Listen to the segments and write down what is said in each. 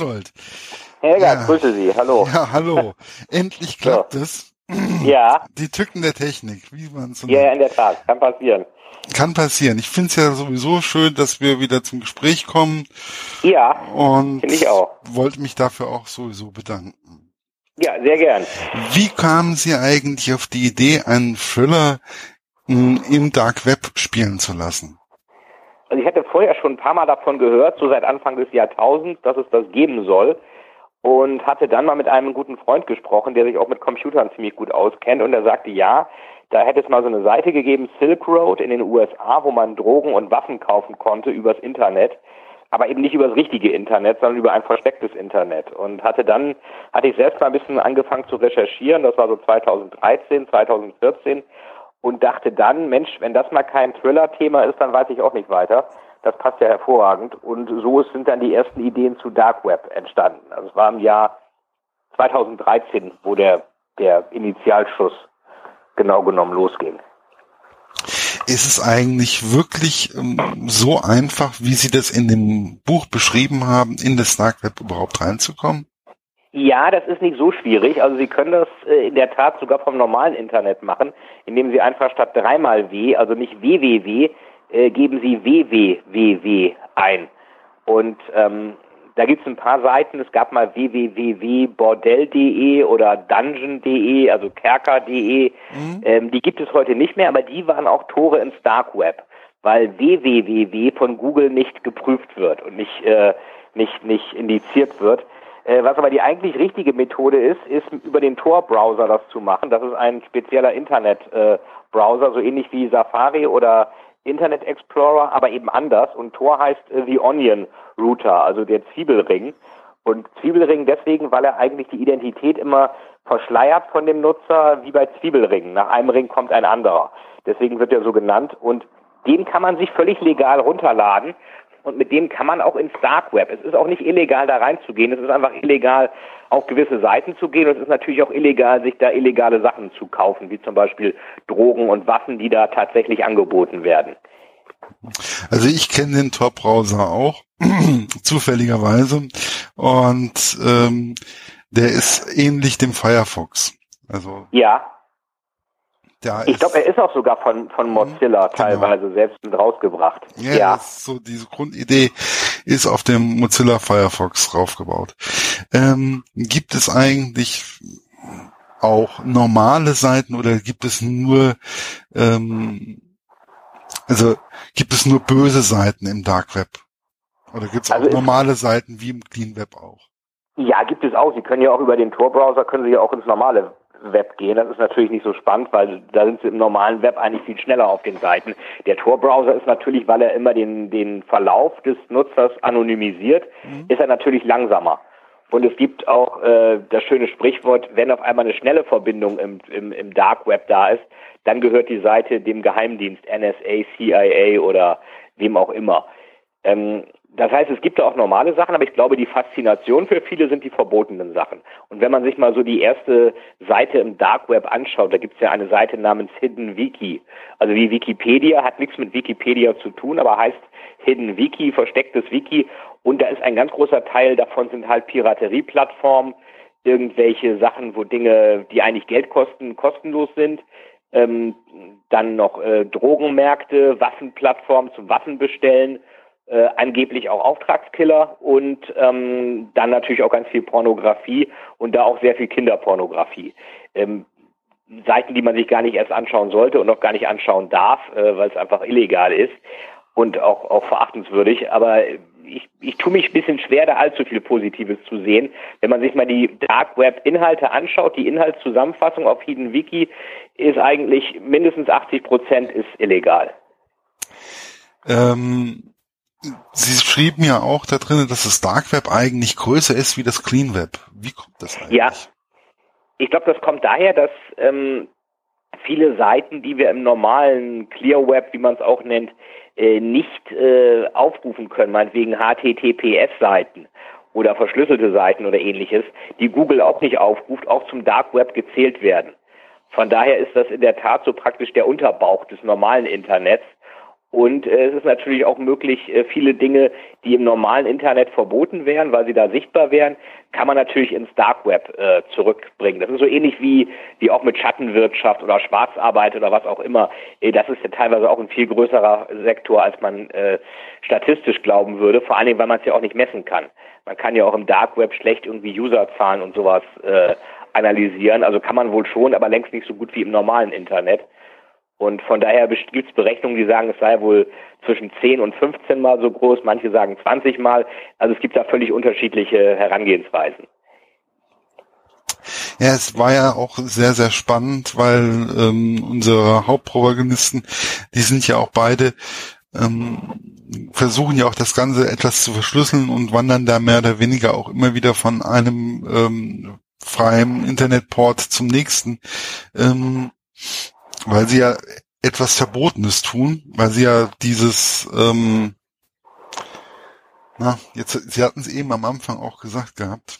Berchtold. Helga, ja. grüße Sie. Hallo. Ja, hallo. Endlich klappt so. es. Ja. Die Tücken der Technik, wie man so Ja, in der Tat. Kann passieren. Kann passieren. Ich finde es ja sowieso schön, dass wir wieder zum Gespräch kommen. Ja. Und ich auch. wollte mich dafür auch sowieso bedanken. Ja, sehr gern. Wie kamen Sie eigentlich auf die Idee, einen Thriller hm, im Dark Web spielen zu lassen? Also ich hatte vorher schon ein paar Mal davon gehört, so seit Anfang des Jahrtausends, dass es das geben soll. Und hatte dann mal mit einem guten Freund gesprochen, der sich auch mit Computern ziemlich gut auskennt. Und er sagte, ja, da hätte es mal so eine Seite gegeben, Silk Road in den USA, wo man Drogen und Waffen kaufen konnte übers Internet aber eben nicht über das richtige Internet, sondern über ein verstecktes Internet. Und hatte dann, hatte ich selbst mal ein bisschen angefangen zu recherchieren, das war so 2013, 2014, und dachte dann, Mensch, wenn das mal kein Thriller-Thema ist, dann weiß ich auch nicht weiter. Das passt ja hervorragend. Und so sind dann die ersten Ideen zu Dark Web entstanden. Also es war im Jahr 2013, wo der, der Initialschuss genau genommen losging. Ist es eigentlich wirklich ähm, so einfach, wie Sie das in dem Buch beschrieben haben, in das Dark Web überhaupt reinzukommen? Ja, das ist nicht so schwierig. Also Sie können das äh, in der Tat sogar vom normalen Internet machen, indem Sie einfach statt dreimal W, also nicht www, äh, geben Sie www ein. Und ähm, da gibt es ein paar Seiten. Es gab mal www.bordell.de oder dungeon.de, also kerker.de. Mhm. Ähm, die gibt es heute nicht mehr, aber die waren auch Tore ins Dark Web, weil www von Google nicht geprüft wird und nicht, äh, nicht, nicht indiziert wird. Äh, was aber die eigentlich richtige Methode ist, ist über den Tor-Browser das zu machen. Das ist ein spezieller Internet-Browser, so ähnlich wie Safari oder Internet Explorer, aber eben anders. Und Tor heißt äh, The Onion Router, also der Zwiebelring. Und Zwiebelring deswegen, weil er eigentlich die Identität immer verschleiert von dem Nutzer, wie bei Zwiebelringen. Nach einem Ring kommt ein anderer. Deswegen wird er so genannt. Und den kann man sich völlig legal runterladen und mit dem kann man auch ins Dark Web. Es ist auch nicht illegal, da reinzugehen. Es ist einfach illegal, auf gewisse Seiten zu gehen. Und es ist natürlich auch illegal, sich da illegale Sachen zu kaufen, wie zum Beispiel Drogen und Waffen, die da tatsächlich angeboten werden. Also ich kenne den Tor-Browser auch, zufälligerweise. Und ähm, der ist ähnlich dem Firefox. Also ja. Da ich glaube, er ist auch sogar von, von mhm, Mozilla genau. teilweise selbst mit rausgebracht. Ja, ja. so diese Grundidee ist auf dem Mozilla Firefox raufgebaut. Ähm, gibt es eigentlich auch normale Seiten oder gibt es nur ähm, also gibt es nur böse Seiten im Dark Web? Oder gibt es auch also normale Seiten wie im Clean Web auch? Ja, gibt es auch. Sie können ja auch über den Tor-Browser, können Sie ja auch ins normale Web gehen. Das ist natürlich nicht so spannend, weil da sind sie im normalen Web eigentlich viel schneller auf den Seiten. Der Tor-Browser ist natürlich, weil er immer den, den Verlauf des Nutzers anonymisiert, mhm. ist er natürlich langsamer. Und es gibt auch äh, das schöne Sprichwort, wenn auf einmal eine schnelle Verbindung im, im, im Dark Web da ist, dann gehört die Seite dem Geheimdienst NSA, CIA oder wem auch immer. Ähm, das heißt, es gibt da auch normale Sachen, aber ich glaube, die Faszination für viele sind die verbotenen Sachen. Und wenn man sich mal so die erste Seite im Dark Web anschaut, da gibt es ja eine Seite namens Hidden Wiki. Also wie Wikipedia, hat nichts mit Wikipedia zu tun, aber heißt Hidden Wiki, verstecktes Wiki. Und da ist ein ganz großer Teil davon sind halt Piraterieplattformen, irgendwelche Sachen, wo Dinge, die eigentlich Geld kosten, kostenlos sind. Ähm, dann noch äh, Drogenmärkte, Waffenplattformen zum Waffenbestellen äh, angeblich auch Auftragskiller und ähm, dann natürlich auch ganz viel Pornografie und da auch sehr viel Kinderpornografie. Ähm, Seiten, die man sich gar nicht erst anschauen sollte und auch gar nicht anschauen darf, äh, weil es einfach illegal ist und auch, auch verachtenswürdig. Aber ich, ich tue mich ein bisschen schwer, da allzu viel Positives zu sehen. Wenn man sich mal die Dark Web Inhalte anschaut, die Inhaltszusammenfassung auf Hidden Wiki ist eigentlich mindestens 80 Prozent ist illegal. Ähm, Sie schrieben ja auch da drin, dass das Dark Web eigentlich größer ist wie das Clean Web. Wie kommt das eigentlich? Ja, ich glaube, das kommt daher, dass ähm, viele Seiten, die wir im normalen Clear Web, wie man es auch nennt, äh, nicht äh, aufrufen können, meinetwegen HTTPS-Seiten oder verschlüsselte Seiten oder ähnliches, die Google auch nicht aufruft, auch zum Dark Web gezählt werden. Von daher ist das in der Tat so praktisch der Unterbauch des normalen Internets Und äh, es ist natürlich auch möglich, äh, viele Dinge, die im normalen Internet verboten wären, weil sie da sichtbar wären, kann man natürlich ins Dark Web äh, zurückbringen. Das ist so ähnlich wie, wie auch mit Schattenwirtschaft oder Schwarzarbeit oder was auch immer. Äh, das ist ja teilweise auch ein viel größerer Sektor, als man äh, statistisch glauben würde, vor allen Dingen, weil man es ja auch nicht messen kann. Man kann ja auch im Dark Web schlecht irgendwie Userzahlen und sowas äh, analysieren. Also kann man wohl schon, aber längst nicht so gut wie im normalen Internet. Und von daher gibt es Berechnungen, die sagen, es sei wohl zwischen 10 und 15 Mal so groß, manche sagen 20 Mal. Also es gibt da völlig unterschiedliche Herangehensweisen. Ja, es war ja auch sehr, sehr spannend, weil ähm, unsere Hauptprotagonisten, die sind ja auch beide, ähm, versuchen ja auch das Ganze etwas zu verschlüsseln und wandern da mehr oder weniger auch immer wieder von einem ähm, freien Internetport zum nächsten. Ähm, weil sie ja etwas Verbotenes tun, weil sie ja dieses, ähm, na, jetzt, sie hatten es eben am Anfang auch gesagt gehabt.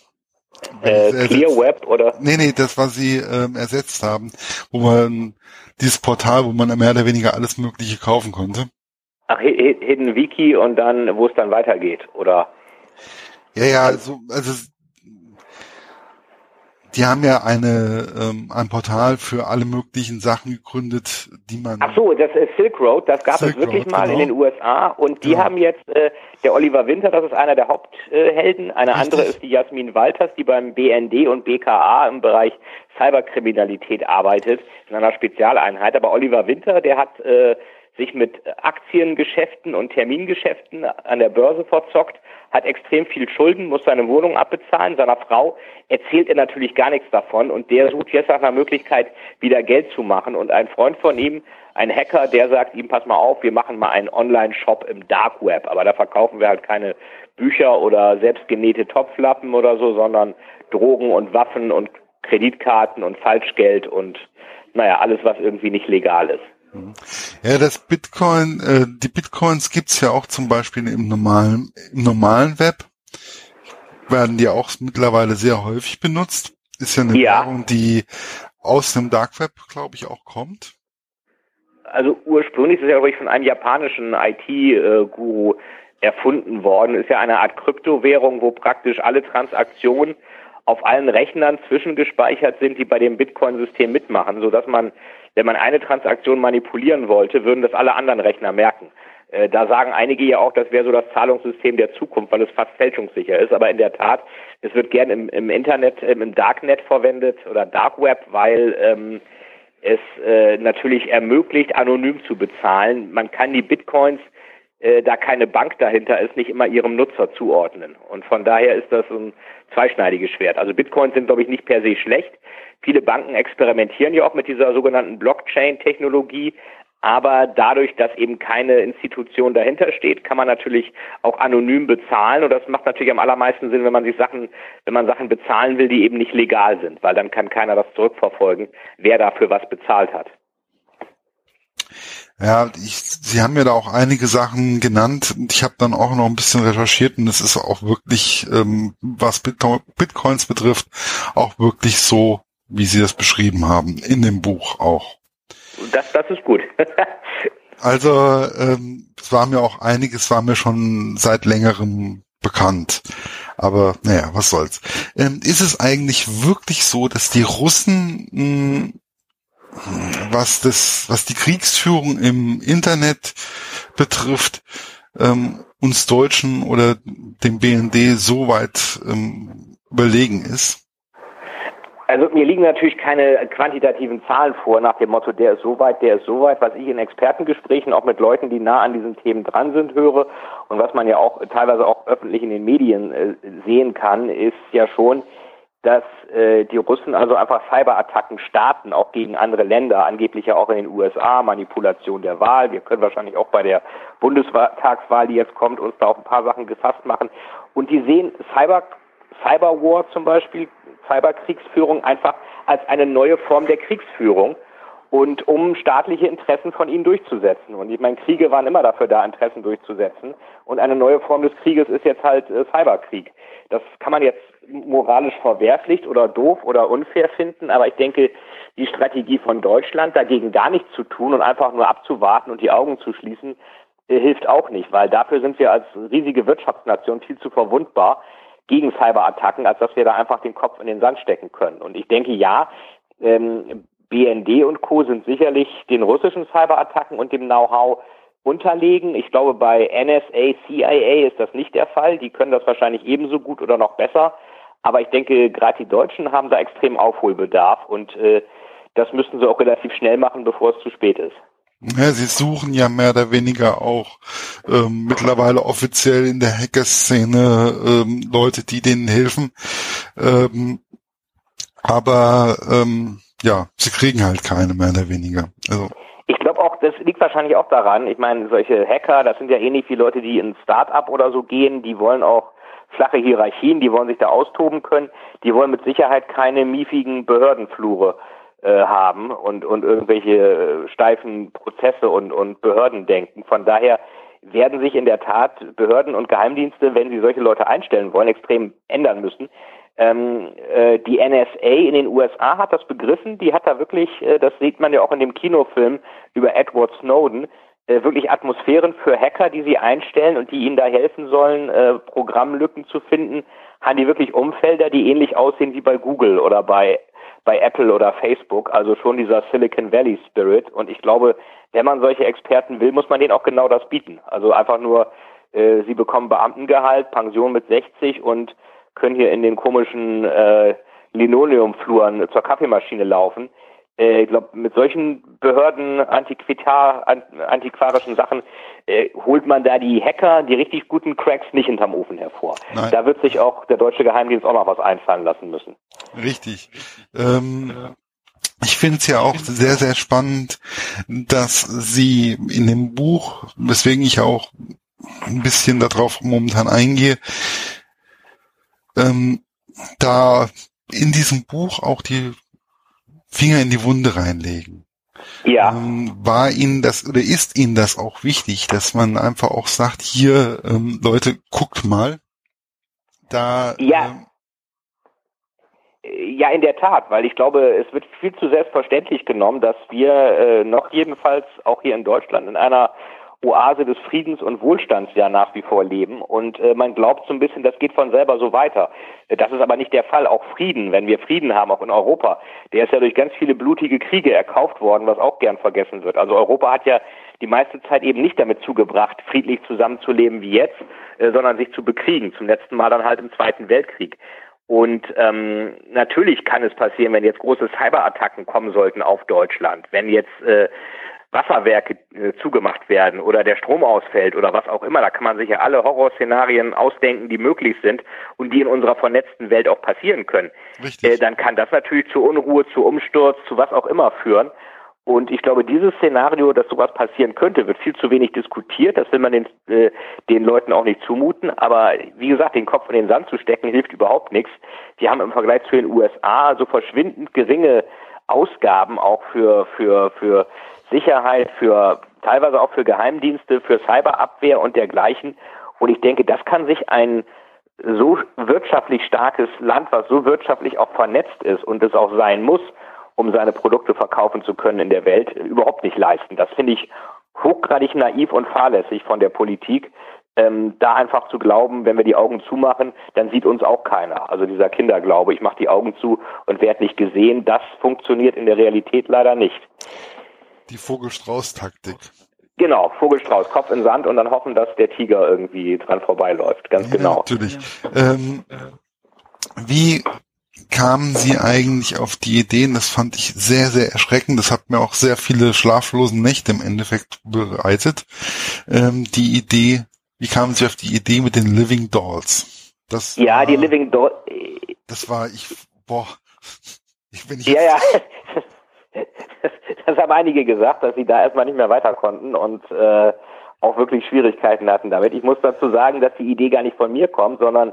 Äh, Clear Web oder? Nee, nee, das, was sie ähm, ersetzt haben, wo man dieses Portal, wo man mehr oder weniger alles Mögliche kaufen konnte. Ach, Hidden Wiki und dann, wo es dann weitergeht, oder? Ja, ja, so, also die haben ja eine ähm, ein Portal für alle möglichen Sachen gegründet, die man. Ach so, das ist Silk Road, das gab Silk es wirklich Road, mal genau. in den USA und die genau. haben jetzt äh, der Oliver Winter, das ist einer der Haupthelden, eine Richtig. andere ist die Jasmin Walters, die beim BND und BKA im Bereich Cyberkriminalität arbeitet, in einer Spezialeinheit. Aber Oliver Winter, der hat äh, sich mit Aktiengeschäften und Termingeschäften an der Börse verzockt hat extrem viel Schulden, muss seine Wohnung abbezahlen. Seiner Frau erzählt er natürlich gar nichts davon und der sucht jetzt nach einer Möglichkeit, wieder Geld zu machen. Und ein Freund von ihm, ein Hacker, der sagt ihm, pass mal auf, wir machen mal einen Online-Shop im Dark Web, aber da verkaufen wir halt keine Bücher oder selbstgenähte Topflappen oder so, sondern Drogen und Waffen und Kreditkarten und Falschgeld und naja, alles, was irgendwie nicht legal ist. Mhm. Ja, das Bitcoin, äh, die Bitcoins gibt's ja auch zum Beispiel im normalen, im normalen Web. Werden die auch mittlerweile sehr häufig benutzt. Ist ja eine ja. Währung, die aus dem Dark Web, glaube ich, auch kommt. Also ursprünglich ist es ja, glaube ich, von einem japanischen IT-Guru erfunden worden. Ist ja eine Art Kryptowährung, wo praktisch alle Transaktionen auf allen Rechnern zwischengespeichert sind, die bei dem Bitcoin-System mitmachen, sodass man wenn man eine Transaktion manipulieren wollte, würden das alle anderen Rechner merken. Äh, da sagen einige ja auch, das wäre so das Zahlungssystem der Zukunft, weil es fast fälschungssicher ist. Aber in der Tat, es wird gern im, im Internet, ähm, im Darknet verwendet oder Dark Web, weil ähm, es äh, natürlich ermöglicht, anonym zu bezahlen. Man kann die Bitcoins, äh, da keine Bank dahinter ist, nicht immer ihrem Nutzer zuordnen. Und von daher ist das ein zweischneidiges Schwert. Also Bitcoins sind, glaube ich, nicht per se schlecht. Viele Banken experimentieren ja auch mit dieser sogenannten Blockchain-Technologie. Aber dadurch, dass eben keine Institution dahinter steht, kann man natürlich auch anonym bezahlen. Und das macht natürlich am allermeisten Sinn, wenn man sich Sachen, wenn man Sachen bezahlen will, die eben nicht legal sind, weil dann kann keiner das zurückverfolgen, wer dafür was bezahlt hat. Ja, ich, Sie haben mir da auch einige Sachen genannt. Ich habe dann auch noch ein bisschen recherchiert und es ist auch wirklich, ähm, was Bitcoins betrifft, auch wirklich so wie Sie das beschrieben haben, in dem Buch auch. Das, das ist gut. also ähm, es war mir auch einiges, war mir schon seit längerem bekannt. Aber naja, was soll's. Ähm, ist es eigentlich wirklich so, dass die Russen mh, hm, was das, was die Kriegsführung im Internet betrifft, ähm, uns Deutschen oder dem BND so weit ähm, überlegen ist? Also mir liegen natürlich keine quantitativen Zahlen vor nach dem Motto, der ist so weit, der ist so weit. Was ich in Expertengesprächen auch mit Leuten, die nah an diesen Themen dran sind, höre und was man ja auch teilweise auch öffentlich in den Medien äh, sehen kann, ist ja schon, dass äh, die Russen also einfach Cyberattacken starten, auch gegen andere Länder, angeblich ja auch in den USA, Manipulation der Wahl. Wir können wahrscheinlich auch bei der Bundestagswahl, die jetzt kommt, uns da auch ein paar Sachen gefasst machen. Und die sehen Cyber Cyberwar zum Beispiel, Cyberkriegsführung einfach als eine neue Form der Kriegsführung und um staatliche Interessen von ihnen durchzusetzen. Und ich meine, Kriege waren immer dafür da, Interessen durchzusetzen. Und eine neue Form des Krieges ist jetzt halt äh, Cyberkrieg. Das kann man jetzt moralisch verwerflich oder doof oder unfair finden, aber ich denke, die Strategie von Deutschland, dagegen gar nichts zu tun und einfach nur abzuwarten und die Augen zu schließen, äh, hilft auch nicht, weil dafür sind wir als riesige Wirtschaftsnation viel zu verwundbar gegen Cyberattacken, als dass wir da einfach den Kopf in den Sand stecken können. Und ich denke, ja, ähm, BND und Co. sind sicherlich den russischen Cyberattacken und dem Know-how unterlegen. Ich glaube, bei NSA, CIA ist das nicht der Fall. Die können das wahrscheinlich ebenso gut oder noch besser. Aber ich denke, gerade die Deutschen haben da extrem Aufholbedarf und äh, das müssten sie auch relativ schnell machen, bevor es zu spät ist. Ja, sie suchen ja mehr oder weniger auch ähm, mittlerweile offiziell in der Hacker-Szene ähm, Leute, die denen helfen. Ähm, aber ähm, ja, sie kriegen halt keine mehr oder weniger. Also ich glaube auch, das liegt wahrscheinlich auch daran. Ich meine, solche Hacker, das sind ja ähnlich wie Leute, die in Start-up oder so gehen, die wollen auch flache Hierarchien, die wollen sich da austoben können, die wollen mit Sicherheit keine miefigen Behördenflure haben und, und irgendwelche äh, steifen Prozesse und, und Behörden denken. Von daher werden sich in der Tat Behörden und Geheimdienste, wenn sie solche Leute einstellen wollen, extrem ändern müssen. Ähm, äh, die NSA in den USA hat das begriffen, die hat da wirklich, äh, das sieht man ja auch in dem Kinofilm über Edward Snowden, äh, wirklich Atmosphären für Hacker, die sie einstellen und die ihnen da helfen sollen, äh, Programmlücken zu finden, haben die wirklich Umfelder, die ähnlich aussehen wie bei Google oder bei bei Apple oder Facebook, also schon dieser Silicon Valley Spirit. Und ich glaube, wenn man solche Experten will, muss man denen auch genau das bieten. Also einfach nur, äh, sie bekommen Beamtengehalt, Pension mit 60 und können hier in den komischen äh, Linoleumfluren zur Kaffeemaschine laufen. Äh, ich glaube, mit solchen Behörden, Antiquitar, antiquarischen Sachen äh, holt man da die Hacker, die richtig guten Cracks nicht hinterm Ofen hervor. Nein. Da wird sich auch der deutsche Geheimdienst auch noch was einfallen lassen müssen. Richtig. Ähm, ich finde es ja auch sehr, sehr spannend, dass Sie in dem Buch, weswegen ich auch ein bisschen darauf momentan eingehe, ähm, da in diesem Buch auch die Finger in die Wunde reinlegen. Ja. Ähm, war Ihnen das oder ist Ihnen das auch wichtig, dass man einfach auch sagt, hier, ähm, Leute, guckt mal, da. Ja. Ähm, ja, in der Tat, weil ich glaube, es wird viel zu selbstverständlich genommen, dass wir äh, noch jedenfalls auch hier in Deutschland in einer Oase des Friedens und Wohlstands ja nach wie vor leben. Und äh, man glaubt so ein bisschen, das geht von selber so weiter. Das ist aber nicht der Fall. Auch Frieden, wenn wir Frieden haben, auch in Europa, der ist ja durch ganz viele blutige Kriege erkauft worden, was auch gern vergessen wird. Also Europa hat ja die meiste Zeit eben nicht damit zugebracht, friedlich zusammenzuleben wie jetzt, äh, sondern sich zu bekriegen. Zum letzten Mal dann halt im Zweiten Weltkrieg. Und ähm, natürlich kann es passieren, wenn jetzt große Cyberattacken kommen sollten auf Deutschland, wenn jetzt äh, Wasserwerke äh, zugemacht werden oder der Strom ausfällt oder was auch immer, da kann man sich ja alle Horrorszenarien ausdenken, die möglich sind und die in unserer vernetzten Welt auch passieren können. Äh, dann kann das natürlich zu Unruhe, zu Umsturz, zu was auch immer führen. Und ich glaube, dieses Szenario, dass sowas passieren könnte, wird viel zu wenig diskutiert. Das will man den, äh, den Leuten auch nicht zumuten. Aber wie gesagt, den Kopf in den Sand zu stecken, hilft überhaupt nichts. Die haben im Vergleich zu den USA so verschwindend geringe Ausgaben auch für, für, für Sicherheit, für teilweise auch für Geheimdienste, für Cyberabwehr und dergleichen. Und ich denke, das kann sich ein so wirtschaftlich starkes Land, was so wirtschaftlich auch vernetzt ist und es auch sein muss, um seine Produkte verkaufen zu können in der Welt, überhaupt nicht leisten. Das finde ich hochgradig naiv und fahrlässig von der Politik, ähm, da einfach zu glauben, wenn wir die Augen zumachen, dann sieht uns auch keiner. Also dieser Kinderglaube, ich mache die Augen zu und werde nicht gesehen, das funktioniert in der Realität leider nicht. Die Vogelstrauß-Taktik. Genau, Vogelstrauß, Kopf in Sand und dann hoffen, dass der Tiger irgendwie dran vorbeiläuft. Ganz ja, genau. Natürlich. Ähm, wie kamen Sie eigentlich auf die Ideen? Das fand ich sehr, sehr erschreckend. Das hat mir auch sehr viele schlaflose Nächte im Endeffekt bereitet. Ähm, die Idee, wie kamen Sie auf die Idee mit den Living Dolls? Das ja, war, die Living Dolls. Das war ich, boah. Ich bin ja, ja. das haben einige gesagt, dass sie da erstmal nicht mehr weiter konnten und äh, auch wirklich Schwierigkeiten hatten damit. Ich muss dazu sagen, dass die Idee gar nicht von mir kommt, sondern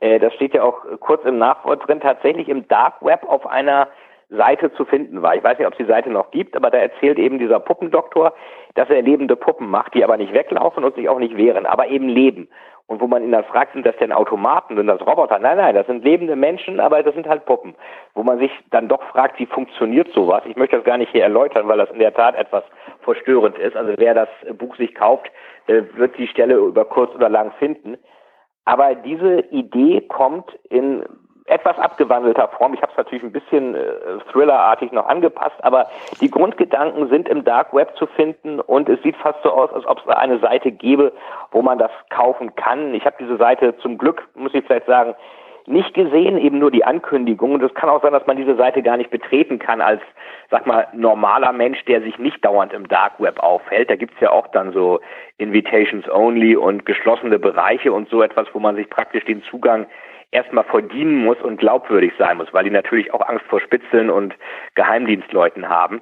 äh, das steht ja auch kurz im Nachwort drin, tatsächlich im Dark Web auf einer Seite zu finden war. Ich weiß nicht, ob es die Seite noch gibt, aber da erzählt eben dieser Puppendoktor, dass er lebende Puppen macht, die aber nicht weglaufen und sich auch nicht wehren, aber eben leben. Und wo man ihn dann fragt, sind das denn Automaten, sind das Roboter? Nein, nein, das sind lebende Menschen, aber das sind halt Puppen. Wo man sich dann doch fragt, wie funktioniert sowas? Ich möchte das gar nicht hier erläutern, weil das in der Tat etwas verstörend ist. Also wer das Buch sich kauft, äh, wird die Stelle über kurz oder lang finden. Aber diese Idee kommt in etwas abgewandelter Form. Ich habe es natürlich ein bisschen äh, thrillerartig noch angepasst, aber die Grundgedanken sind im Dark Web zu finden und es sieht fast so aus, als ob es eine Seite gäbe, wo man das kaufen kann. Ich habe diese Seite zum Glück, muss ich vielleicht sagen, nicht gesehen, eben nur die Ankündigung. Und es kann auch sein, dass man diese Seite gar nicht betreten kann als, sag mal, normaler Mensch, der sich nicht dauernd im Dark Web aufhält. Da gibt's ja auch dann so Invitations Only und geschlossene Bereiche und so etwas, wo man sich praktisch den Zugang erstmal verdienen muss und glaubwürdig sein muss, weil die natürlich auch Angst vor Spitzeln und Geheimdienstleuten haben.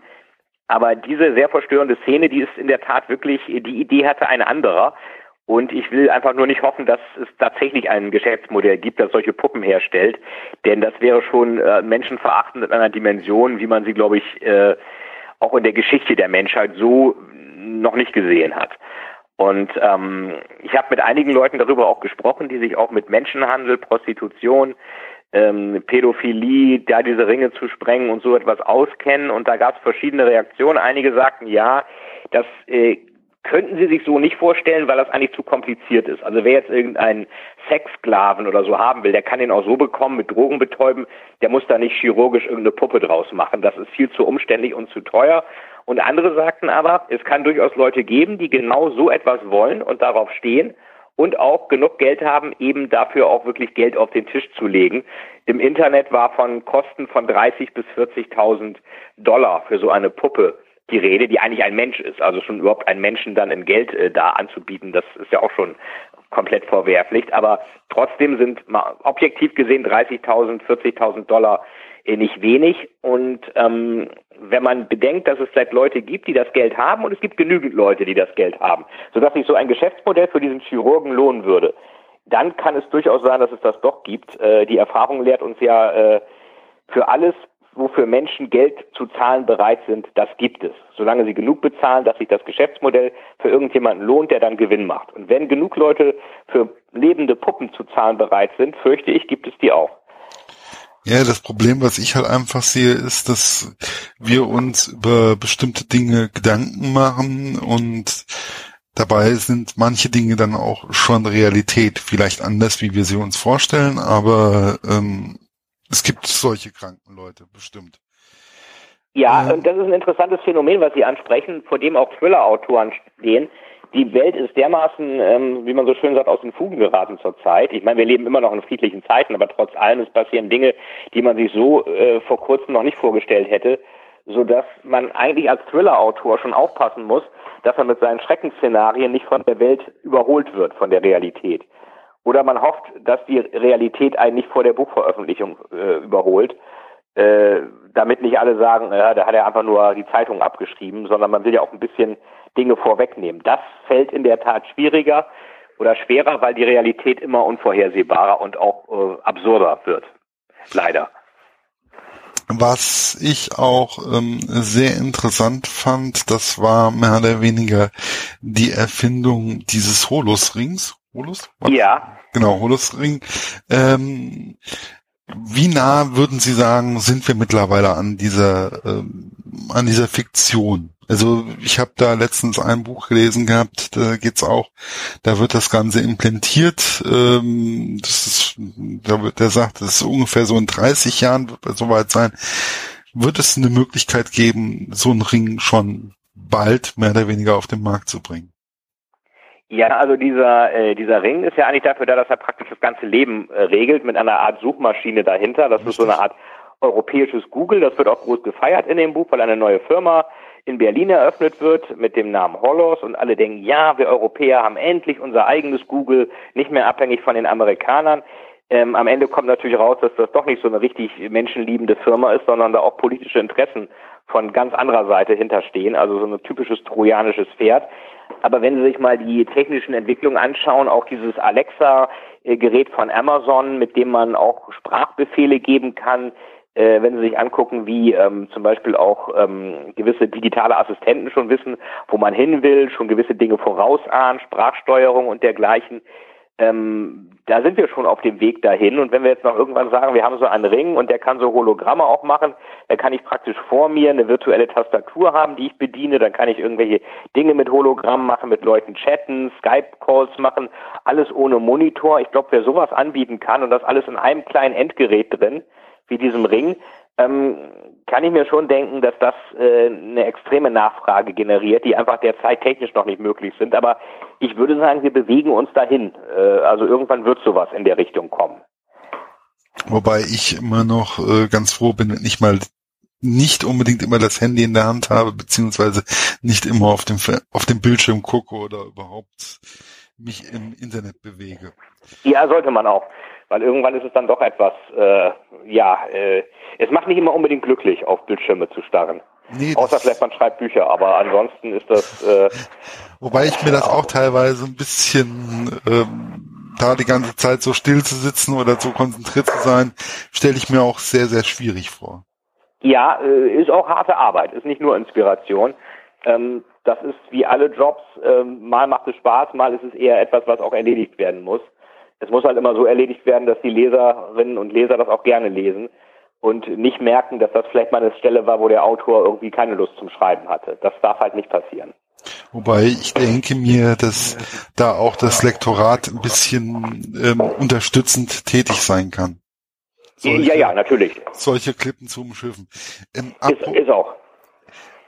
Aber diese sehr verstörende Szene, die ist in der Tat wirklich, die Idee hatte ein anderer. Und ich will einfach nur nicht hoffen, dass es tatsächlich ein Geschäftsmodell gibt, das solche Puppen herstellt. Denn das wäre schon äh, menschenverachtend in einer Dimension, wie man sie, glaube ich, äh, auch in der Geschichte der Menschheit so noch nicht gesehen hat. Und ähm, ich habe mit einigen Leuten darüber auch gesprochen, die sich auch mit Menschenhandel, Prostitution, ähm, Pädophilie, da diese Ringe zu sprengen und so etwas auskennen. Und da gab es verschiedene Reaktionen. Einige sagten, ja, das äh, könnten sie sich so nicht vorstellen, weil das eigentlich zu kompliziert ist. Also wer jetzt irgendeinen Sexsklaven oder so haben will, der kann den auch so bekommen, mit Drogen betäuben, der muss da nicht chirurgisch irgendeine Puppe draus machen. Das ist viel zu umständlich und zu teuer. Und andere sagten aber, es kann durchaus Leute geben, die genau so etwas wollen und darauf stehen und auch genug Geld haben, eben dafür auch wirklich Geld auf den Tisch zu legen. Im Internet war von Kosten von 30 bis 40.000 Dollar für so eine Puppe die Rede, die eigentlich ein Mensch ist. Also schon überhaupt einen Menschen dann in Geld äh, da anzubieten, das ist ja auch schon komplett verwerflich. Aber trotzdem sind objektiv gesehen 30.000, 40.000 Dollar äh, nicht wenig. Und ähm, wenn man bedenkt, dass es vielleicht Leute gibt, die das Geld haben und es gibt genügend Leute, die das Geld haben, sodass sich so ein Geschäftsmodell für diesen Chirurgen lohnen würde, dann kann es durchaus sein, dass es das doch gibt. Äh, die Erfahrung lehrt uns ja, äh, für alles wofür Menschen Geld zu zahlen bereit sind, das gibt es. Solange sie genug bezahlen, dass sich das Geschäftsmodell für irgendjemanden lohnt, der dann Gewinn macht. Und wenn genug Leute für lebende Puppen zu zahlen bereit sind, fürchte ich, gibt es die auch. Ja, das Problem, was ich halt einfach sehe, ist, dass wir uns über bestimmte Dinge Gedanken machen und dabei sind manche Dinge dann auch schon Realität. Vielleicht anders, wie wir sie uns vorstellen, aber ähm, es gibt solche kranken Leute, bestimmt. Ja, und das ist ein interessantes Phänomen, was Sie ansprechen, vor dem auch Thriller-Autoren stehen. Die Welt ist dermaßen, ähm, wie man so schön sagt, aus den Fugen geraten zurzeit. Ich meine, wir leben immer noch in friedlichen Zeiten, aber trotz allem es passieren Dinge, die man sich so äh, vor kurzem noch nicht vorgestellt hätte, so dass man eigentlich als Thriller-Autor schon aufpassen muss, dass man mit seinen Schreckensszenarien nicht von der Welt überholt wird, von der Realität. Oder man hofft, dass die Realität einen nicht vor der Buchveröffentlichung äh, überholt, äh, damit nicht alle sagen, äh, da hat er einfach nur die Zeitung abgeschrieben, sondern man will ja auch ein bisschen Dinge vorwegnehmen. Das fällt in der Tat schwieriger oder schwerer, weil die Realität immer unvorhersehbarer und auch äh, absurder wird. Leider. Was ich auch ähm, sehr interessant fand, das war mehr oder weniger die Erfindung dieses Holos-Rings. Holos? Ja. Genau, Holosring. Ähm, wie nah würden Sie sagen, sind wir mittlerweile an dieser ähm, an dieser Fiktion? Also ich habe da letztens ein Buch gelesen gehabt, da geht's auch, da wird das Ganze implantiert. Ähm, das ist, da wird, der sagt, das ist ungefähr so in 30 Jahren wird es soweit sein. Wird es eine Möglichkeit geben, so einen Ring schon bald mehr oder weniger auf den Markt zu bringen? Ja, also dieser, äh, dieser Ring ist ja eigentlich dafür da, dass er praktisch das ganze Leben äh, regelt mit einer Art Suchmaschine dahinter. Das ist so eine Art europäisches Google. Das wird auch groß gefeiert in dem Buch, weil eine neue Firma in Berlin eröffnet wird mit dem Namen Holos und alle denken, ja, wir Europäer haben endlich unser eigenes Google, nicht mehr abhängig von den Amerikanern. Ähm, am Ende kommt natürlich raus, dass das doch nicht so eine richtig menschenliebende Firma ist, sondern da auch politische Interessen von ganz anderer Seite hinterstehen, also so ein typisches trojanisches Pferd. Aber wenn Sie sich mal die technischen Entwicklungen anschauen, auch dieses Alexa-Gerät von Amazon, mit dem man auch Sprachbefehle geben kann, äh, wenn Sie sich angucken, wie ähm, zum Beispiel auch ähm, gewisse digitale Assistenten schon wissen, wo man hin will, schon gewisse Dinge vorausahnen, Sprachsteuerung und dergleichen. Ähm, da sind wir schon auf dem Weg dahin. Und wenn wir jetzt noch irgendwann sagen, wir haben so einen Ring und der kann so Hologramme auch machen, dann kann ich praktisch vor mir eine virtuelle Tastatur haben, die ich bediene. Dann kann ich irgendwelche Dinge mit Hologrammen machen, mit Leuten chatten, Skype-Calls machen, alles ohne Monitor. Ich glaube, wer sowas anbieten kann und das alles in einem kleinen Endgerät drin, wie diesem Ring, ähm, kann ich mir schon denken, dass das äh, eine extreme Nachfrage generiert, die einfach derzeit technisch noch nicht möglich sind. Aber ich würde sagen, wir bewegen uns dahin. Äh, also irgendwann wird sowas in der Richtung kommen. Wobei ich immer noch äh, ganz froh bin, nicht mal nicht unbedingt immer das Handy in der Hand habe, beziehungsweise nicht immer auf dem auf dem Bildschirm gucke oder überhaupt mich im Internet bewege. Ja, sollte man auch weil irgendwann ist es dann doch etwas, äh, ja, äh, es macht nicht immer unbedingt glücklich, auf Bildschirme zu starren. Nee, Außer vielleicht man schreibt Bücher, aber ansonsten ist das. Äh, Wobei ich mir das auch teilweise ein bisschen, ähm, da die ganze Zeit so still zu sitzen oder so konzentriert zu sein, stelle ich mir auch sehr, sehr schwierig vor. Ja, äh, ist auch harte Arbeit, ist nicht nur Inspiration. Ähm, das ist wie alle Jobs, ähm, mal macht es Spaß, mal ist es eher etwas, was auch erledigt werden muss es muss halt immer so erledigt werden, dass die Leserinnen und Leser das auch gerne lesen und nicht merken, dass das vielleicht mal eine Stelle war, wo der Autor irgendwie keine Lust zum Schreiben hatte. Das darf halt nicht passieren. Wobei ich denke mir, dass da auch das Lektorat ein bisschen ähm, unterstützend tätig sein kann. Solche, ja, ja, natürlich. Solche Klippen zu umschiffen. Ähm, ist, ist auch.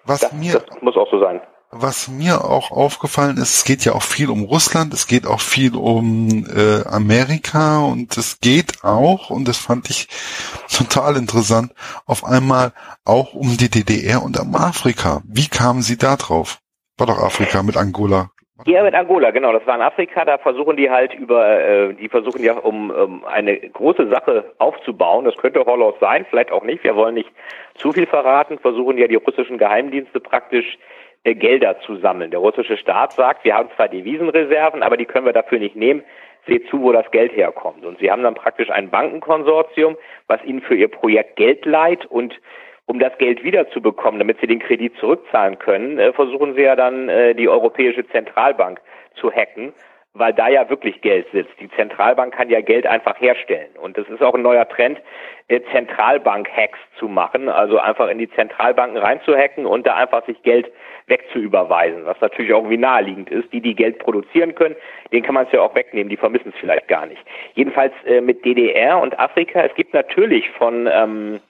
Was das, mir, das muss auch so sein was mir auch aufgefallen ist, es geht ja auch viel um Russland, es geht auch viel um äh, Amerika und es geht auch, und das fand ich total interessant, auf einmal auch um die DDR und um Afrika. Wie kamen Sie da drauf? War doch Afrika mit Angola. Ja, mit Angola, genau. Das war in Afrika. Da versuchen die halt über, äh, die versuchen ja, um, um eine große Sache aufzubauen. Das könnte Holocaust sein, vielleicht auch nicht. Wir wollen nicht zu viel verraten. Versuchen ja die russischen Geheimdienste praktisch äh, Gelder zu sammeln. Der russische Staat sagt, wir haben zwar Devisenreserven, aber die können wir dafür nicht nehmen. Seht zu, wo das Geld herkommt. Und sie haben dann praktisch ein Bankenkonsortium, was ihnen für ihr Projekt Geld leiht und um das Geld wiederzubekommen, damit sie den Kredit zurückzahlen können, äh, versuchen sie ja dann äh, die Europäische Zentralbank zu hacken weil da ja wirklich Geld sitzt. Die Zentralbank kann ja Geld einfach herstellen. Und das ist auch ein neuer Trend, äh, Zentralbank-Hacks zu machen, also einfach in die Zentralbanken reinzuhacken und da einfach sich Geld wegzuüberweisen, was natürlich auch irgendwie naheliegend ist. Die, die Geld produzieren können, den kann man es ja auch wegnehmen, die vermissen es vielleicht gar nicht. Jedenfalls äh, mit DDR und Afrika, es gibt natürlich von, ähm,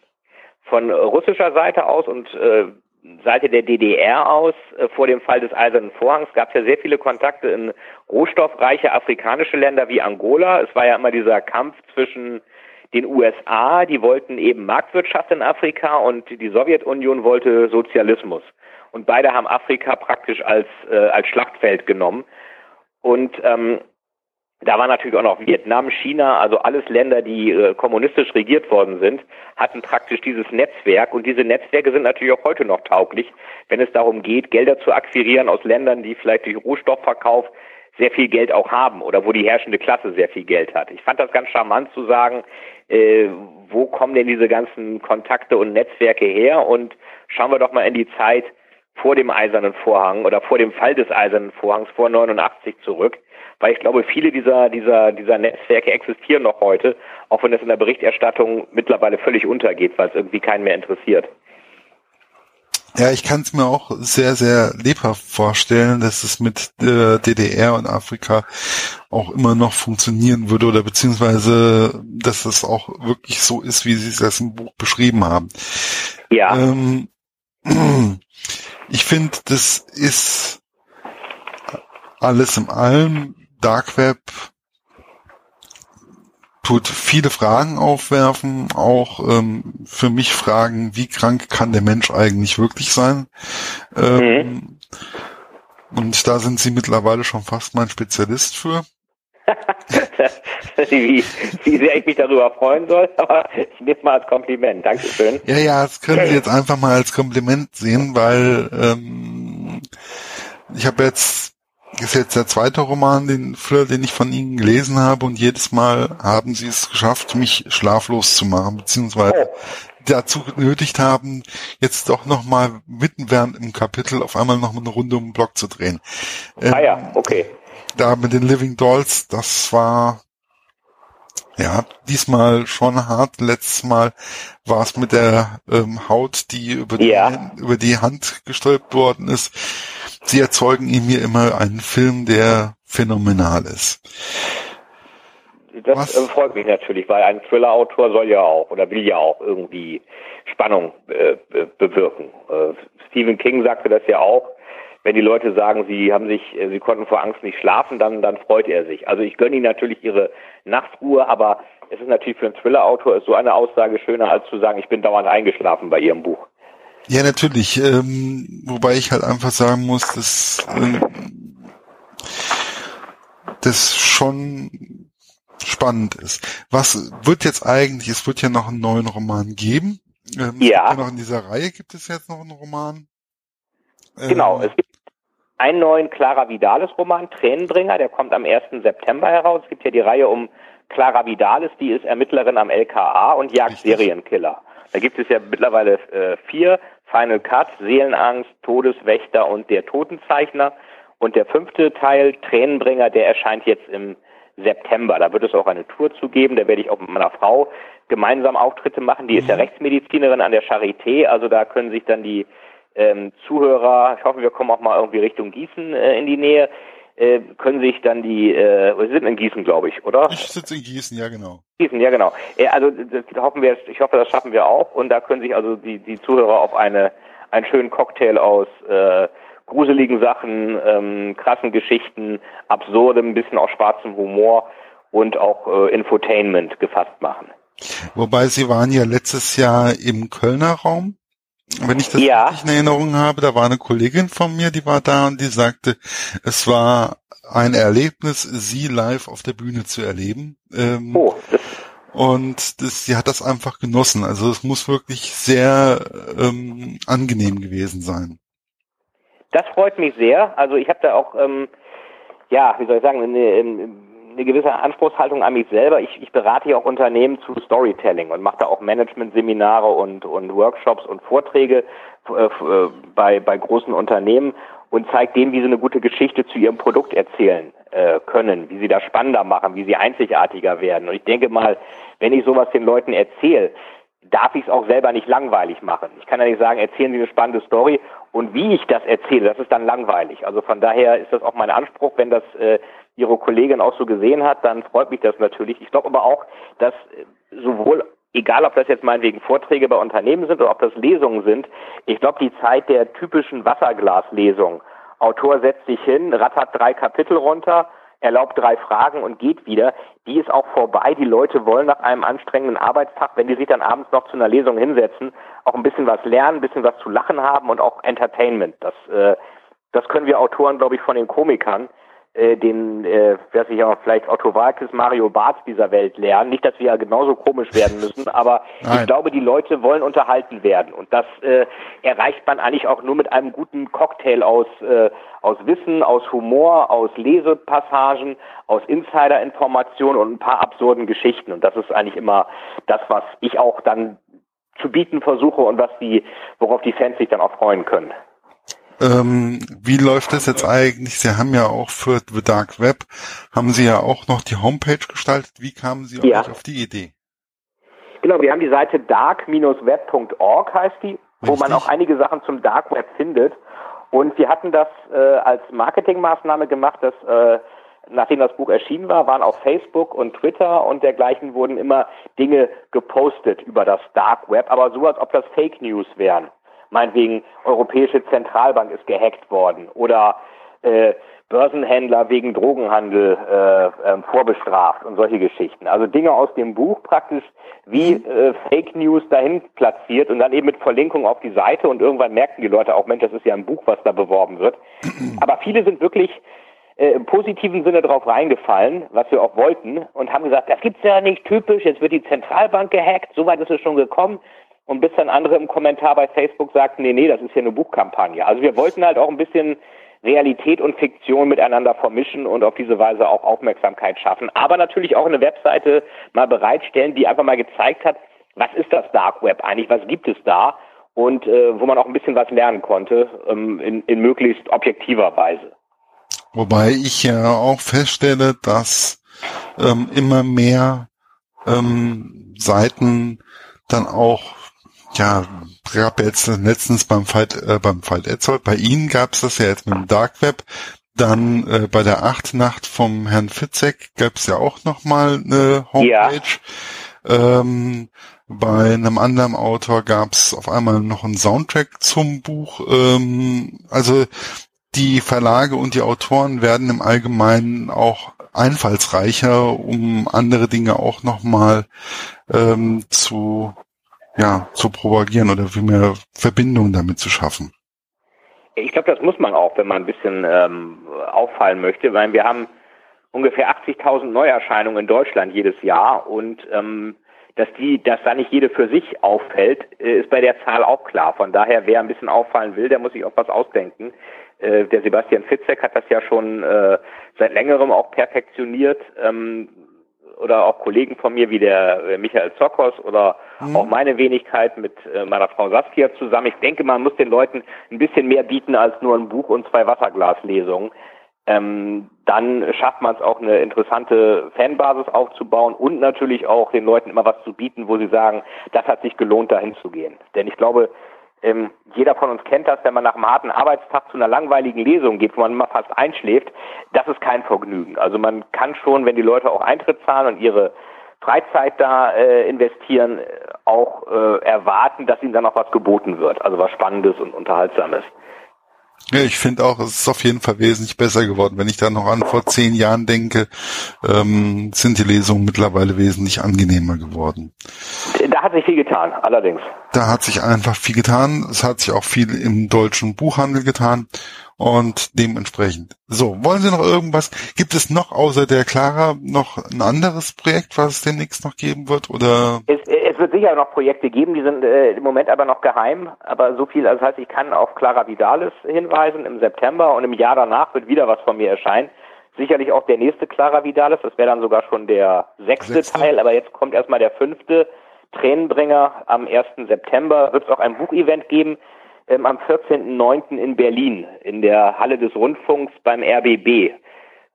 von russischer Seite aus und äh, Seite der DDR aus, äh, vor dem Fall des Eisernen Vorhangs, gab es ja sehr viele Kontakte in rohstoffreiche afrikanische Länder wie Angola. Es war ja immer dieser Kampf zwischen den USA, die wollten eben Marktwirtschaft in Afrika und die Sowjetunion wollte Sozialismus. Und beide haben Afrika praktisch als, äh, als Schlachtfeld genommen. Und ähm, da war natürlich auch noch Vietnam, China, also alles Länder, die äh, kommunistisch regiert worden sind, hatten praktisch dieses Netzwerk. Und diese Netzwerke sind natürlich auch heute noch tauglich, wenn es darum geht, Gelder zu akquirieren aus Ländern, die vielleicht durch Rohstoffverkauf sehr viel Geld auch haben oder wo die herrschende Klasse sehr viel Geld hat. Ich fand das ganz charmant zu sagen, äh, wo kommen denn diese ganzen Kontakte und Netzwerke her? Und schauen wir doch mal in die Zeit vor dem Eisernen Vorhang oder vor dem Fall des Eisernen Vorhangs vor 89 zurück weil ich glaube, viele dieser, dieser, dieser Netzwerke existieren noch heute, auch wenn es in der Berichterstattung mittlerweile völlig untergeht, weil es irgendwie keinen mehr interessiert. Ja, ich kann es mir auch sehr, sehr lebhaft vorstellen, dass es mit äh, DDR und Afrika auch immer noch funktionieren würde oder beziehungsweise, dass es auch wirklich so ist, wie Sie es im Buch beschrieben haben. Ja. Ähm, ich finde, das ist alles im allem Dark Web tut viele Fragen aufwerfen, auch ähm, für mich Fragen, wie krank kann der Mensch eigentlich wirklich sein? Ähm, mhm. Und da sind Sie mittlerweile schon fast mein Spezialist für. wie, wie sehr ich mich darüber freuen soll, aber ich nehme mal als Kompliment. Dankeschön. Ja, ja, das können Sie jetzt einfach mal als Kompliment sehen, weil ähm, ich habe jetzt ist jetzt der zweite Roman, den Thriller, den ich von Ihnen gelesen habe und jedes Mal haben Sie es geschafft, mich schlaflos zu machen, beziehungsweise dazu genötigt haben, jetzt doch nochmal mitten während im Kapitel auf einmal noch eine Runde um den Block zu drehen. Ähm, ah ja, okay. Da mit den Living Dolls, das war ja, diesmal schon hart. Letztes Mal war es mit der ähm, Haut, die über, die ja. über die Hand gestülpt worden ist. Sie erzeugen in mir immer einen Film, der phänomenal ist. Das äh, freut mich natürlich, weil ein Thriller-Autor soll ja auch oder will ja auch irgendwie Spannung äh, bewirken. Äh, Stephen King sagte das ja auch wenn die Leute sagen, sie haben sich, äh, sie konnten vor Angst nicht schlafen, dann, dann freut er sich. Also ich gönne ihnen natürlich ihre Nachtruhe, aber es ist natürlich für einen Thriller-Autor ist so eine Aussage schöner, als zu sagen, ich bin dauernd eingeschlafen bei ihrem Buch. Ja, natürlich. Ähm, wobei ich halt einfach sagen muss, dass ähm, das schon spannend ist. Was wird jetzt eigentlich, es wird ja noch einen neuen Roman geben. Ähm, ja. ja. Noch in dieser Reihe gibt es jetzt noch einen Roman. Genau, ähm, es gibt einen neuen Clara Vidalis Roman, Tränenbringer, der kommt am 1. September heraus. Es gibt ja die Reihe um Clara Vidalis, die ist Ermittlerin am LKA und jagt Serienkiller. Da gibt es ja mittlerweile äh, vier, Final Cut, Seelenangst, Todeswächter und der Totenzeichner. Und der fünfte Teil, Tränenbringer, der erscheint jetzt im September. Da wird es auch eine Tour zu geben. Da werde ich auch mit meiner Frau gemeinsam Auftritte machen. Die ist ja mhm. Rechtsmedizinerin an der Charité. Also da können sich dann die ähm, Zuhörer, ich hoffe, wir kommen auch mal irgendwie Richtung Gießen äh, in die Nähe, äh, können sich dann die, äh, Sie sind in Gießen, glaube ich, oder? Ich sitze in Gießen, ja genau. Gießen, ja genau. Äh, also das hoffen wir, ich hoffe, das schaffen wir auch und da können sich also die, die Zuhörer auf eine, einen schönen Cocktail aus äh, gruseligen Sachen, ähm, krassen Geschichten, absurdem, ein bisschen auch schwarzem Humor und auch äh, Infotainment gefasst machen. Wobei Sie waren ja letztes Jahr im Kölner Raum. Wenn ich das ja. richtig in Erinnerung habe, da war eine Kollegin von mir, die war da und die sagte, es war ein Erlebnis, sie live auf der Bühne zu erleben. Ähm, oh. Und das, sie hat das einfach genossen. Also es muss wirklich sehr ähm, angenehm gewesen sein. Das freut mich sehr. Also ich habe da auch, ähm, ja, wie soll ich sagen, eine, eine gewisse Anspruchshaltung an mich selber. Ich, ich berate ja auch Unternehmen zu Storytelling und mache da auch Management-Seminare und, und Workshops und Vorträge äh, äh, bei, bei großen Unternehmen und zeige denen, wie sie eine gute Geschichte zu ihrem Produkt erzählen äh, können, wie sie das spannender machen, wie sie einzigartiger werden. Und ich denke mal, wenn ich sowas den Leuten erzähle, darf ich es auch selber nicht langweilig machen. Ich kann ja nicht sagen, erzählen Sie eine spannende Story und wie ich das erzähle, das ist dann langweilig. Also von daher ist das auch mein Anspruch, wenn das äh, Ihre Kollegin auch so gesehen hat, dann freut mich das natürlich. Ich glaube aber auch, dass äh, sowohl egal ob das jetzt meinetwegen Vorträge bei Unternehmen sind oder ob das Lesungen sind, ich glaube, die Zeit der typischen Wasserglaslesung, Autor setzt sich hin, rattert drei Kapitel runter, erlaubt drei Fragen und geht wieder, die ist auch vorbei. Die Leute wollen nach einem anstrengenden Arbeitstag, wenn die sich dann abends noch zu einer Lesung hinsetzen, auch ein bisschen was lernen, ein bisschen was zu lachen haben und auch Entertainment. Das, äh, das können wir Autoren, glaube ich, von den Komikern äh, den, äh, weiß ich auch, vielleicht Otto Walkes, Mario Barth dieser Welt lernen. Nicht, dass wir ja genauso komisch werden müssen, aber Nein. ich glaube, die Leute wollen unterhalten werden. Und das äh, erreicht man eigentlich auch nur mit einem guten Cocktail aus, äh, aus Wissen, aus Humor, aus Lesepassagen, aus Insider-Informationen und ein paar absurden Geschichten. Und das ist eigentlich immer das, was ich auch dann zu bieten versuche und was die, worauf die Fans sich dann auch freuen können. Ähm, wie läuft das jetzt eigentlich? Sie haben ja auch für The Dark Web, haben Sie ja auch noch die Homepage gestaltet. Wie kamen Sie ja. auf die Idee? Genau, wir haben die Seite dark-web.org heißt die, Richtig. wo man auch einige Sachen zum Dark Web findet. Und wir hatten das äh, als Marketingmaßnahme gemacht, dass äh, nachdem das Buch erschienen war, waren auf Facebook und Twitter und dergleichen wurden immer Dinge gepostet über das Dark Web, aber so, als ob das Fake News wären meinetwegen Europäische Zentralbank ist gehackt worden oder äh, Börsenhändler wegen Drogenhandel äh, äh, vorbestraft und solche Geschichten. Also Dinge aus dem Buch praktisch wie äh, Fake News dahin platziert und dann eben mit Verlinkung auf die Seite und irgendwann merken die Leute auch, Mensch, das ist ja ein Buch, was da beworben wird. Aber viele sind wirklich äh, im positiven Sinne drauf reingefallen, was wir auch wollten und haben gesagt, das gibt's ja nicht typisch, jetzt wird die Zentralbank gehackt, so weit ist es schon gekommen, und bis dann andere im Kommentar bei Facebook sagten, nee, nee, das ist ja eine Buchkampagne. Also wir wollten halt auch ein bisschen Realität und Fiktion miteinander vermischen und auf diese Weise auch Aufmerksamkeit schaffen. Aber natürlich auch eine Webseite mal bereitstellen, die einfach mal gezeigt hat, was ist das Dark Web eigentlich, was gibt es da und äh, wo man auch ein bisschen was lernen konnte ähm, in, in möglichst objektiver Weise. Wobei ich ja auch feststelle, dass ähm, immer mehr ähm, Seiten dann auch ja, gab jetzt letztens beim Fight, äh, beim Fight Etzold, bei Ihnen gab es das ja jetzt mit dem Dark Web, dann äh, bei der Acht-Nacht vom Herrn Fitzek gab es ja auch nochmal eine Homepage. Ja. Ähm, bei einem anderen Autor gab es auf einmal noch einen Soundtrack zum Buch. Ähm, also die Verlage und die Autoren werden im Allgemeinen auch einfallsreicher, um andere Dinge auch nochmal ähm, zu ja, zu propagieren oder viel mehr Verbindungen damit zu schaffen. Ich glaube, das muss man auch, wenn man ein bisschen ähm, auffallen möchte, weil wir haben ungefähr 80.000 Neuerscheinungen in Deutschland jedes Jahr und ähm, dass die, dass da nicht jede für sich auffällt, äh, ist bei der Zahl auch klar. Von daher, wer ein bisschen auffallen will, der muss sich auch was ausdenken. Äh, der Sebastian Fitzek hat das ja schon äh, seit längerem auch perfektioniert. Ähm, oder auch Kollegen von mir wie der äh, Michael Zokos oder mhm. auch meine Wenigkeit mit äh, meiner Frau Saskia zusammen. Ich denke, man muss den Leuten ein bisschen mehr bieten als nur ein Buch und zwei Wasserglaslesungen. Ähm, dann schafft man es auch eine interessante Fanbasis aufzubauen und natürlich auch den Leuten immer was zu bieten, wo sie sagen, das hat sich gelohnt, dahin zu gehen. Denn ich glaube, ähm, jeder von uns kennt das, wenn man nach einem harten Arbeitstag zu einer langweiligen Lesung geht, wo man immer fast einschläft, das ist kein Vergnügen. Also man kann schon, wenn die Leute auch Eintritt zahlen und ihre Freizeit da äh, investieren, auch äh, erwarten, dass ihnen dann auch was geboten wird. Also was Spannendes und Unterhaltsames. Ja, ich finde auch, es ist auf jeden Fall wesentlich besser geworden. Wenn ich da noch an vor zehn Jahren denke, ähm, sind die Lesungen mittlerweile wesentlich angenehmer geworden. Da hat sich viel getan, allerdings. Da hat sich einfach viel getan. Es hat sich auch viel im deutschen Buchhandel getan und dementsprechend. So, wollen Sie noch irgendwas? Gibt es noch außer der Clara noch ein anderes Projekt, was es demnächst noch geben wird? Oder? Es, es wird sicher noch Projekte geben, die sind äh, im Moment aber noch geheim. Aber so viel, also das heißt, ich kann auf Clara Vidalis hinweisen im September und im Jahr danach wird wieder was von mir erscheinen. Sicherlich auch der nächste Clara Vidalis, das wäre dann sogar schon der sechste, sechste, Teil, aber jetzt kommt erstmal der fünfte Tränenbringer am 1. September. Wird es auch ein Buchevent geben ähm, am 14.09. in Berlin in der Halle des Rundfunks beim RBB.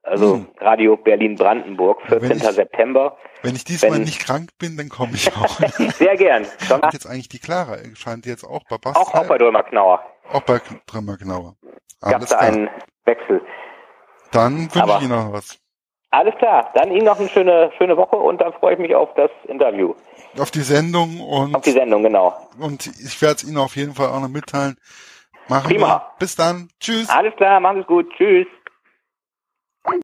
Also hm. Radio Berlin-Brandenburg, 14. Wenn ich, September. Wenn ich diesmal wenn, nicht krank bin, dann komme ich auch. Sehr gern. Schon jetzt eigentlich die Clara, scheint jetzt auch bei Bastei. Auch, auch bei Drömer Knauer. Auch bei Drömer Knauer. Gab da einen Wechsel. Dann wünsche ich Ihnen noch was. Alles klar, dann Ihnen noch eine schöne, schöne Woche und dann freue ich mich auf das Interview. Auf die Sendung und. Auf die Sendung, genau. Und ich werde es Ihnen auf jeden Fall auch noch mitteilen. Machen Prima. Wir. Bis dann. Tschüss. Alles klar, machen Sie es gut. Tschüss.